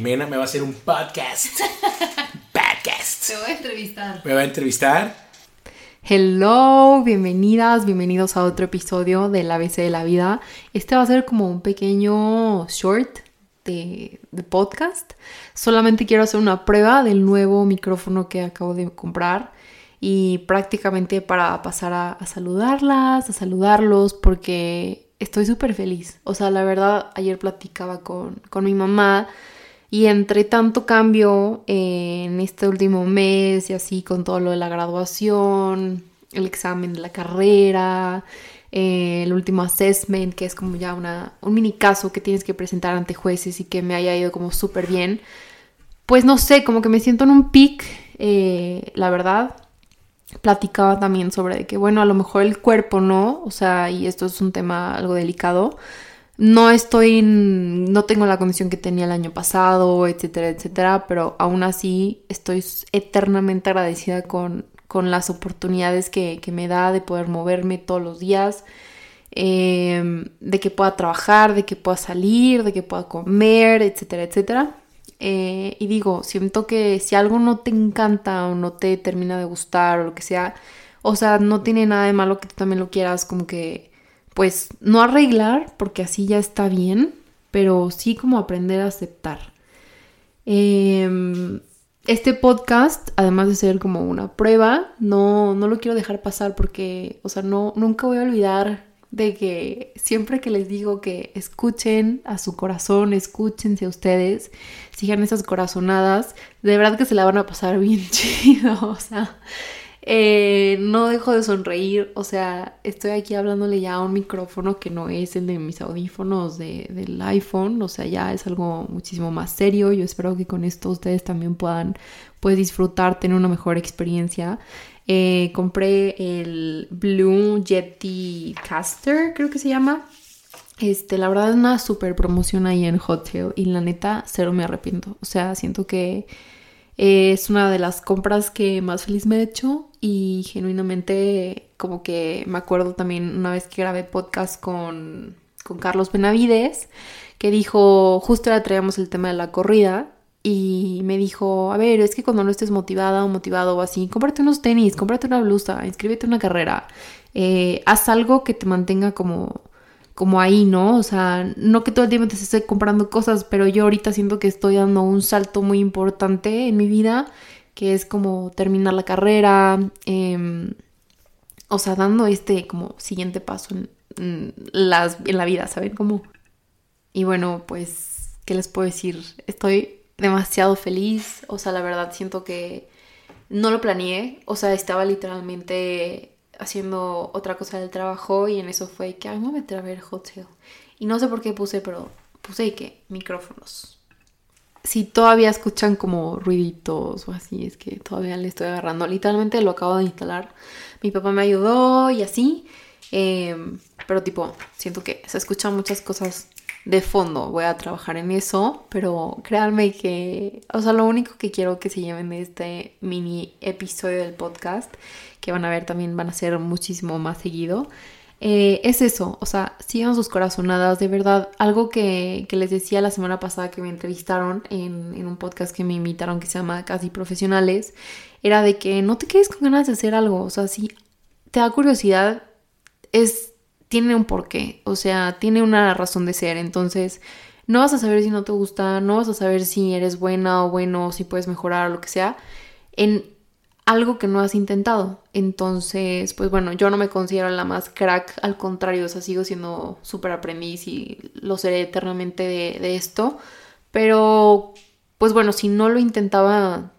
Jimena me va a hacer un podcast. podcast. Te voy a entrevistar. Me va a entrevistar. Hello, bienvenidas, bienvenidos a otro episodio del ABC de la vida. Este va a ser como un pequeño short de, de, podcast. Solamente quiero hacer una prueba del nuevo micrófono que acabo de comprar y prácticamente para pasar a, a saludarlas, a saludarlos, porque estoy súper feliz. O sea, la verdad, ayer platicaba con, con mi mamá y entre tanto cambio eh, en este último mes y así con todo lo de la graduación, el examen de la carrera, eh, el último assessment, que es como ya una, un mini caso que tienes que presentar ante jueces y que me haya ido como súper bien, pues no sé, como que me siento en un pic, eh, la verdad. Platicaba también sobre que, bueno, a lo mejor el cuerpo no, o sea, y esto es un tema algo delicado, no estoy, no tengo la condición que tenía el año pasado, etcétera, etcétera, pero aún así estoy eternamente agradecida con, con las oportunidades que, que, me da de poder moverme todos los días, eh, de que pueda trabajar, de que pueda salir, de que pueda comer, etcétera, etcétera. Eh, y digo, siento que si algo no te encanta o no te termina de gustar o lo que sea, o sea, no tiene nada de malo que tú también lo quieras como que pues no arreglar, porque así ya está bien, pero sí como aprender a aceptar. Eh, este podcast, además de ser como una prueba, no, no lo quiero dejar pasar porque, o sea, no, nunca voy a olvidar de que siempre que les digo que escuchen a su corazón, escúchense a ustedes, sigan esas corazonadas, de verdad que se la van a pasar bien chido, o sea, eh, no dejo de sonreír, o sea, estoy aquí hablándole ya a un micrófono que no es el de mis audífonos de, del iPhone, o sea, ya es algo muchísimo más serio. Yo espero que con esto ustedes también puedan pues, disfrutar, tener una mejor experiencia. Eh, compré el Blue Yeti Caster, creo que se llama. Este, la verdad es una super promoción ahí en Hotel y la neta, cero me arrepiento. O sea, siento que es una de las compras que más feliz me he hecho y genuinamente como que me acuerdo también una vez que grabé podcast con, con Carlos Benavides que dijo, justo ahora traíamos el tema de la corrida y me dijo, a ver, es que cuando no estés motivada o motivado o así, cómprate unos tenis, cómprate una blusa, inscríbete a una carrera, eh, haz algo que te mantenga como como ahí, ¿no? O sea, no que todo el tiempo te esté comprando cosas, pero yo ahorita siento que estoy dando un salto muy importante en mi vida, que es como terminar la carrera, eh, o sea, dando este como siguiente paso en, las, en la vida, ¿saben? Como... Y bueno, pues, ¿qué les puedo decir? Estoy demasiado feliz, o sea, la verdad siento que no lo planeé, o sea, estaba literalmente haciendo otra cosa del trabajo y en eso fue que, ay, me voy a meter ver Hotel. Y no sé por qué puse, pero puse que micrófonos. Si todavía escuchan como ruiditos o así, es que todavía le estoy agarrando. Literalmente lo acabo de instalar. Mi papá me ayudó y así. Eh, pero tipo, siento que se escuchan muchas cosas de fondo. Voy a trabajar en eso. Pero créanme que, o sea, lo único que quiero que se lleven de este mini episodio del podcast que van a ver también van a ser muchísimo más seguido. Eh, es eso, o sea, sigan sus corazonadas, de verdad, algo que, que les decía la semana pasada que me entrevistaron en, en, un podcast que me invitaron que se llama Casi Profesionales, era de que no te quedes con ganas de hacer algo, o sea, si te da curiosidad, es, tiene un porqué, o sea, tiene una razón de ser, entonces no vas a saber si no te gusta, no vas a saber si eres buena o bueno, si puedes mejorar o lo que sea, en algo que no has intentado. Entonces, pues bueno, yo no me considero la más crack, al contrario, o sea, sigo siendo súper aprendiz y lo seré eternamente de, de, esto. Pero, pues bueno, si no lo intentaba,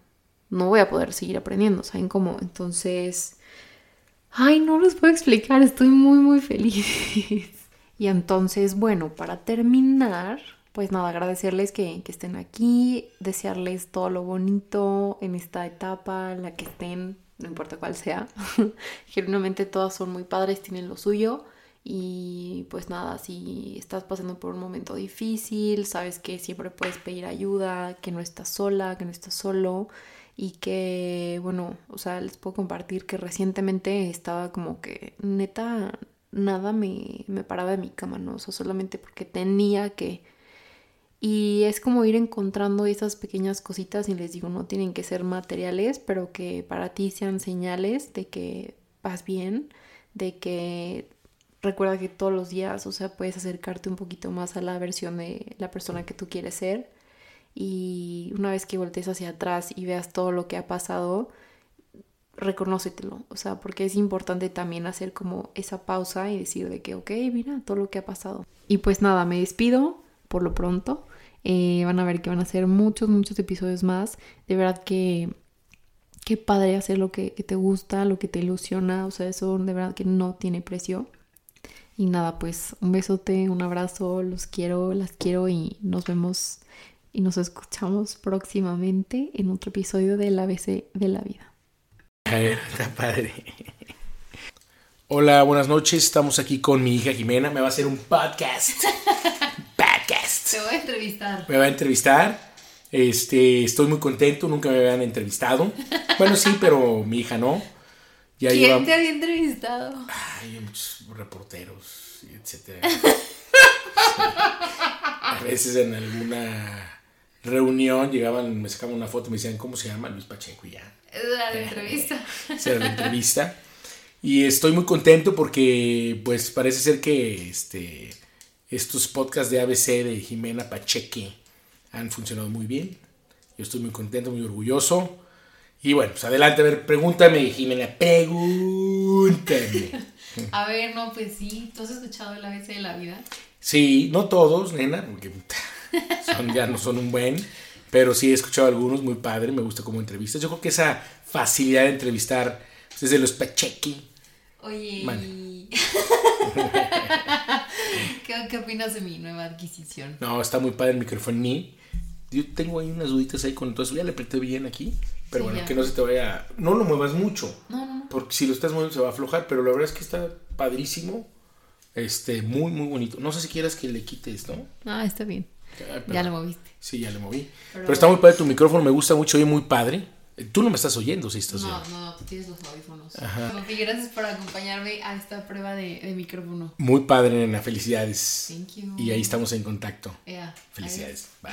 no voy a poder seguir aprendiendo, ¿saben cómo? Entonces, ay, no les puedo explicar, estoy muy, muy feliz. y entonces, bueno, para terminar, pues nada, agradecerles que, estén aquí, desearles todo lo bonito en esta etapa, la que estén, no importa cuál sea. Genuinamente todas son muy padres, tienen lo suyo. Y pues nada, si estás pasando por un momento difícil, sabes que siempre puedes pedir ayuda, que no estás sola, que no estás solo. Y que, bueno, o sea, les puedo compartir que recientemente estaba como que neta, nada me, me paraba de mi cama, ¿no? O sea, solamente porque tenía que Y es como ir encontrando esas pequeñas cositas y les digo, no tienen que ser materiales, pero que para ti sean señales de que vas bien, de que recuerda que todos los días, o sea, puedes acercarte un poquito más a la versión de la persona que tú quieres ser. Y una vez que voltees hacia atrás y veas todo lo que ha pasado, reconócetelo, o sea, porque es importante también hacer como esa pausa y decir de que, ok, mira todo lo que ha pasado. Y pues nada, me despido por lo pronto. Eh, van a ver que van a ser muchos, muchos episodios más. De verdad que qué padre hacer lo que, que te gusta, lo que te ilusiona, o sea, eso de verdad que no tiene precio. Y nada, pues un besote, un abrazo, los quiero, las quiero y nos vemos y nos escuchamos próximamente en otro episodio del ABC de la vida. A ver, está padre. Hola, buenas noches. Estamos aquí con mi hija Jimena. Me va a hacer un podcast. podcast. Te voy a entrevistar. Me va a entrevistar. Este, estoy muy contento. Nunca me habían entrevistado. Bueno, sí, pero mi hija no. Ya ¿Quién lleva... te había entrevistado? Ay, muchos reporteros, etcétera. A veces en alguna reunión llegaban, me sacaban una foto, me decían, ¿cómo se llama? Luis Pacheco y ya. Era la entrevista. Era la entrevista. Y estoy muy contento porque, pues, parece ser que este, estos podcasts de ABC de Jimena Pacheque han funcionado muy bien. Yo estoy muy contento, muy orgulloso. Y bueno, pues adelante, a ver, pregúntame, Jimena, pregúntame. a ver, no, pues sí, ¿tú has escuchado el ABC de la vida? Sí, no todos, nena, porque son, ya no son un buen, pero sí he escuchado algunos, muy padre, me gusta como entrevistas. Yo creo que esa facilidad de entrevistar desde los Pachequi. Oye, ¿Qué, ¿qué opinas de mi nueva adquisición? No, está muy padre el micrófono. Yo tengo ahí unas duditas ahí con todo eso. Ya le apreté bien aquí. Pero bueno, que no se te vaya. No lo muevas mucho. No, no. Porque si lo estás moviendo se va a aflojar. Pero la verdad es que está padrísimo. Este, muy, muy bonito. No sé si quieras que le quites, ¿no? Ah, está bien. Ya lo moviste. Sí, ya lo moví. Pero, está muy padre tu micrófono, me gusta mucho, oye muy padre. Tú no me estás oyendo, si estás No, no, tú tienes los audífonos. Ajá. gracias por acompañarme a esta prueba de, de, micrófono. Muy padre, nena, felicidades. Thank you. Y ahí estamos en contacto. Yeah. Felicidades. Bye.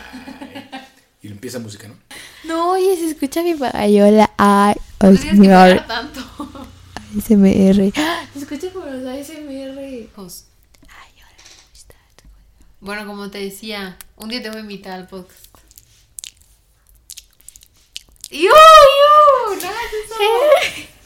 y empieza música, ¿no? No, oye, se escucha mi payola. Ay, oh, señor. tanto. ASMR. Se escucha como los ASMR. Bueno, como te decía, un día te voy a invitar al podcast. ¡Yo! ¡Yo! ¡No eso!